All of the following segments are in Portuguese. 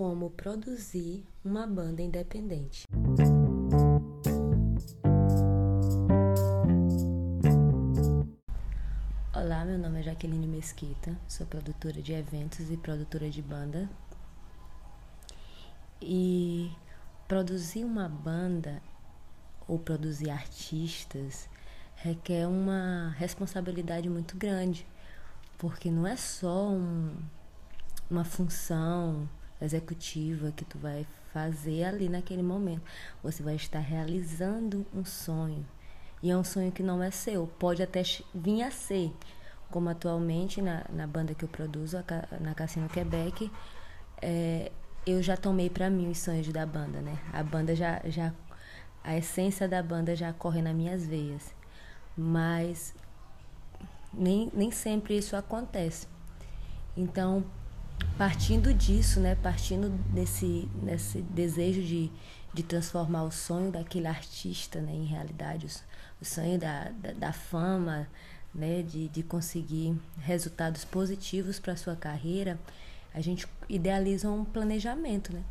como produzir uma banda independente. Olá, meu nome é Jaqueline Mesquita, sou produtora de eventos e produtora de banda. E produzir uma banda ou produzir artistas requer uma responsabilidade muito grande, porque não é só um, uma função executiva que tu vai fazer ali naquele momento. Você vai estar realizando um sonho. E é um sonho que não é seu, pode até vir a ser, como atualmente na, na banda que eu produzo, na Cassino Quebec, é, eu já tomei para mim os sonhos da banda, né? A banda já, já, a essência da banda já corre nas minhas veias, mas nem, nem sempre isso acontece. Então, partindo disso, né, partindo desse, desse desejo de, de transformar o sonho daquele artista né, em realidade, o, o sonho da, da, da, fama, né, de, de conseguir resultados positivos para a sua carreira, a gente idealiza um planejamento. Né?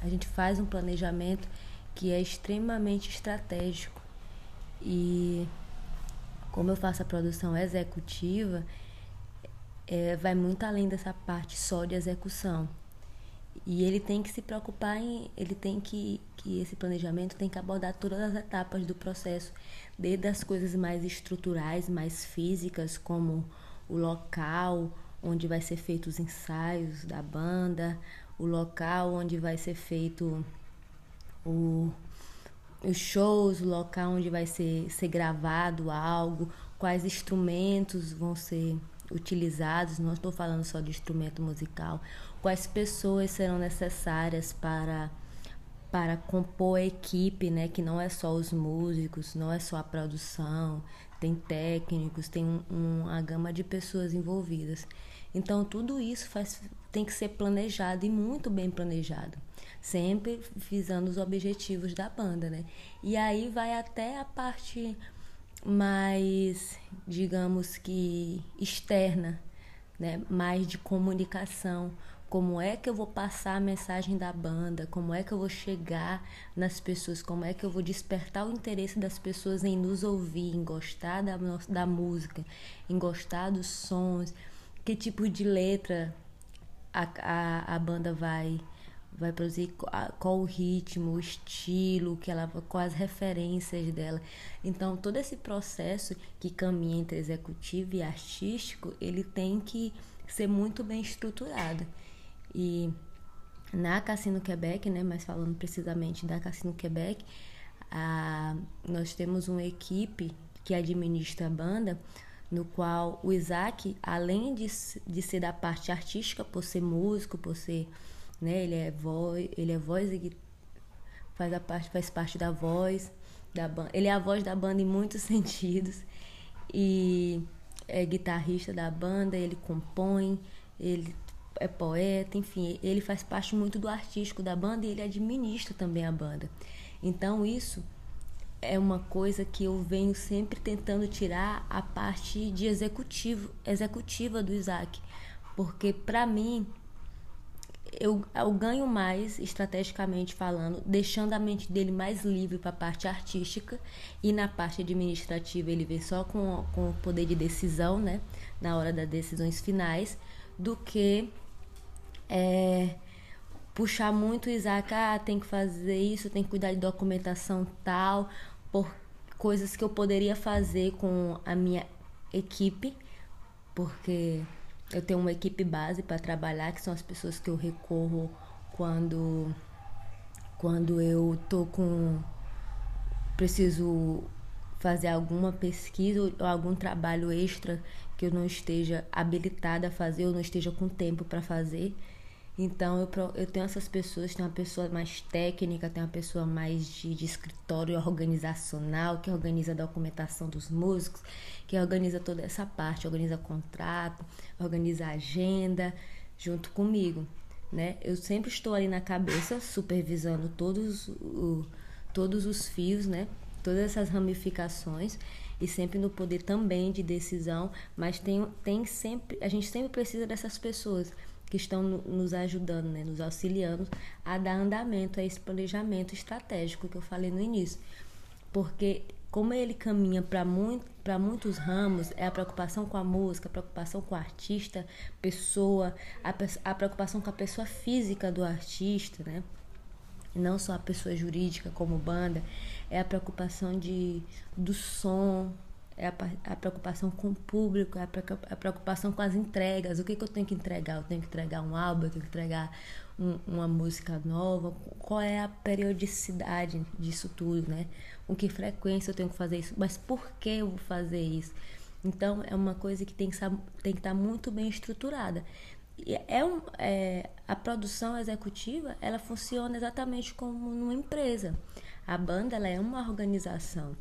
A gente faz um planejamento que é extremamente estratégico. E como eu faço a produção executiva, é, vai muito além dessa parte só de execução. E ele tem que se preocupar em. Ele tem que. que esse planejamento tem que abordar todas as etapas do processo, desde as coisas mais estruturais, mais físicas, como o local onde vai ser feito os ensaios da banda, o local onde vai ser feito o, os shows, o local onde vai ser, ser gravado algo, quais instrumentos vão ser utilizados, não estou falando só de instrumento musical, quais pessoas serão necessárias para para compor a equipe, né, que não é só os músicos, não é só a produção, tem técnicos, tem um, um, uma gama de pessoas envolvidas. Então tudo isso faz, tem que ser planejado e muito bem planejado, sempre visando os objetivos da banda, né? E aí vai até a parte mais, digamos que externa, né? mais de comunicação. Como é que eu vou passar a mensagem da banda? Como é que eu vou chegar nas pessoas? Como é que eu vou despertar o interesse das pessoas em nos ouvir, em gostar da, da música, em gostar dos sons? Que tipo de letra a, a, a banda vai vai produzir qual o ritmo, o estilo, que ela, quais as referências dela. Então, todo esse processo que caminha entre executivo e artístico, ele tem que ser muito bem estruturado. E na Cassino Quebec, né, mas falando precisamente da Cassino Quebec, a, nós temos uma equipe que administra a banda, no qual o Isaac, além de, de ser da parte artística, por ser músico, por ser né? Ele é voz, ele é voz e faz a parte, faz parte da voz da banda. Ele é a voz da banda em muitos sentidos e é guitarrista da banda, ele compõe, ele é poeta, enfim, ele faz parte muito do artístico da banda e ele administra também a banda. Então isso é uma coisa que eu venho sempre tentando tirar a parte de executivo, executiva do Isaac, porque para mim eu, eu ganho mais, estrategicamente falando, deixando a mente dele mais livre para a parte artística e na parte administrativa ele vem só com, com o poder de decisão, né? Na hora das decisões finais, do que é, puxar muito o Isaac, ah, tem que fazer isso, tem que cuidar de documentação tal, por coisas que eu poderia fazer com a minha equipe, porque eu tenho uma equipe base para trabalhar, que são as pessoas que eu recorro quando quando eu tô com preciso fazer alguma pesquisa ou algum trabalho extra que eu não esteja habilitada a fazer ou não esteja com tempo para fazer. Então eu, eu tenho essas pessoas, tem uma pessoa mais técnica, tem uma pessoa mais de, de escritório organizacional, que organiza a documentação dos músicos, que organiza toda essa parte, organiza contrato, organiza agenda, junto comigo. Né? Eu sempre estou ali na cabeça, supervisando todos, o, todos os fios, né? todas essas ramificações e sempre no poder também de decisão, mas tem, tem sempre, a gente sempre precisa dessas pessoas que estão nos ajudando, né, nos auxiliando a dar andamento a esse planejamento estratégico que eu falei no início. Porque como ele caminha para muito, muitos ramos, é a preocupação com a música, a preocupação com o artista, pessoa, a, a preocupação com a pessoa física do artista, né? Não só a pessoa jurídica como banda, é a preocupação de, do som, é a, a, preocupação com o público, é a, preocupação com as entregas. O que, que, eu tenho que entregar? Eu tenho que entregar um álbum, eu tenho que entregar um, uma música nova. Qual é a periodicidade disso tudo, né? Com que frequência eu tenho que fazer isso? Mas por que eu vou fazer isso? Então, é uma coisa que tem que, tem que estar muito bem estruturada. É um, é, a produção executiva, ela funciona exatamente como numa empresa. A banda, ela é uma organização.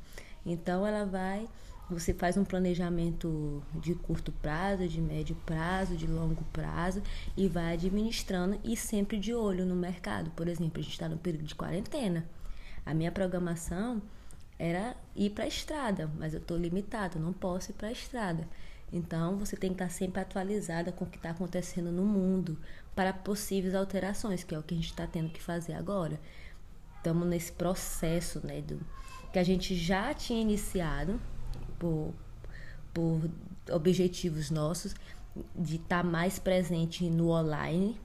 Então, ela vai você faz um planejamento de curto prazo, de médio prazo, de longo prazo e vai administrando e sempre de olho no mercado. Por exemplo, a gente está no período de quarentena. A minha programação era ir para a estrada, mas eu estou limitada, não posso ir para a estrada. Então você tem que estar sempre atualizada com o que está acontecendo no mundo para possíveis alterações, que é o que a gente está tendo que fazer agora. Estamos nesse processo, né, do, que a gente já tinha iniciado, por, por objetivos nossos de estar tá mais presente no online,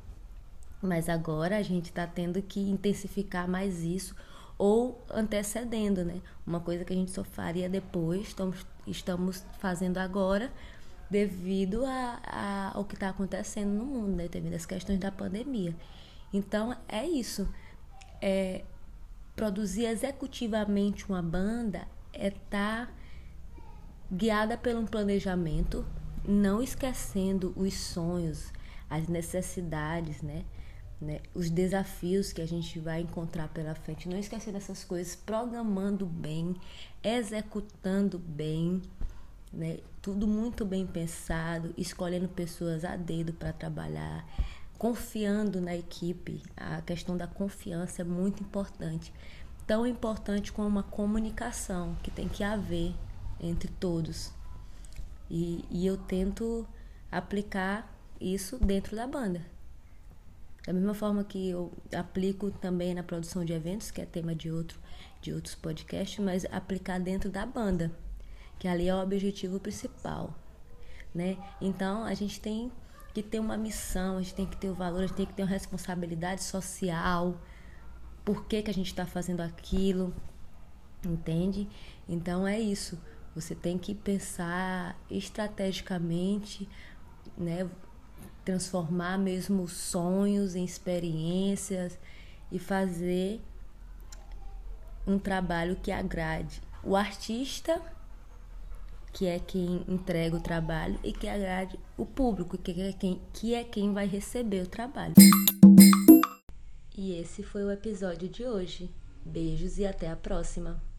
mas agora a gente está tendo que intensificar mais isso ou antecedendo, né? Uma coisa que a gente só faria depois, estamos, estamos fazendo agora devido a, a, ao que está acontecendo no mundo, né? Devido às questões da pandemia. Então é isso. É, produzir executivamente uma banda é estar tá guiada por um planejamento, não esquecendo os sonhos, as necessidades, né? né? Os desafios que a gente vai encontrar pela frente, não esquecendo essas coisas, programando bem, executando bem, né? Tudo muito bem pensado, escolhendo pessoas a dedo para trabalhar, confiando na equipe. A questão da confiança é muito importante. Tão importante como a comunicação que tem que haver entre todos. E, e eu tento aplicar isso dentro da banda. Da mesma forma que eu aplico também na produção de eventos, que é tema de outro de outros podcasts, mas aplicar dentro da banda, que ali é o objetivo principal, né? Então a gente tem que ter uma missão, a gente tem que ter o valor, a gente tem que ter uma responsabilidade social. Por que, que a gente está fazendo aquilo? Entende? Então é isso. Você tem que pensar estrategicamente, né? transformar mesmo sonhos em experiências e fazer um trabalho que agrade o artista, que é quem entrega o trabalho, e que agrade o público, que é quem, que é quem vai receber o trabalho. E esse foi o episódio de hoje. Beijos e até a próxima!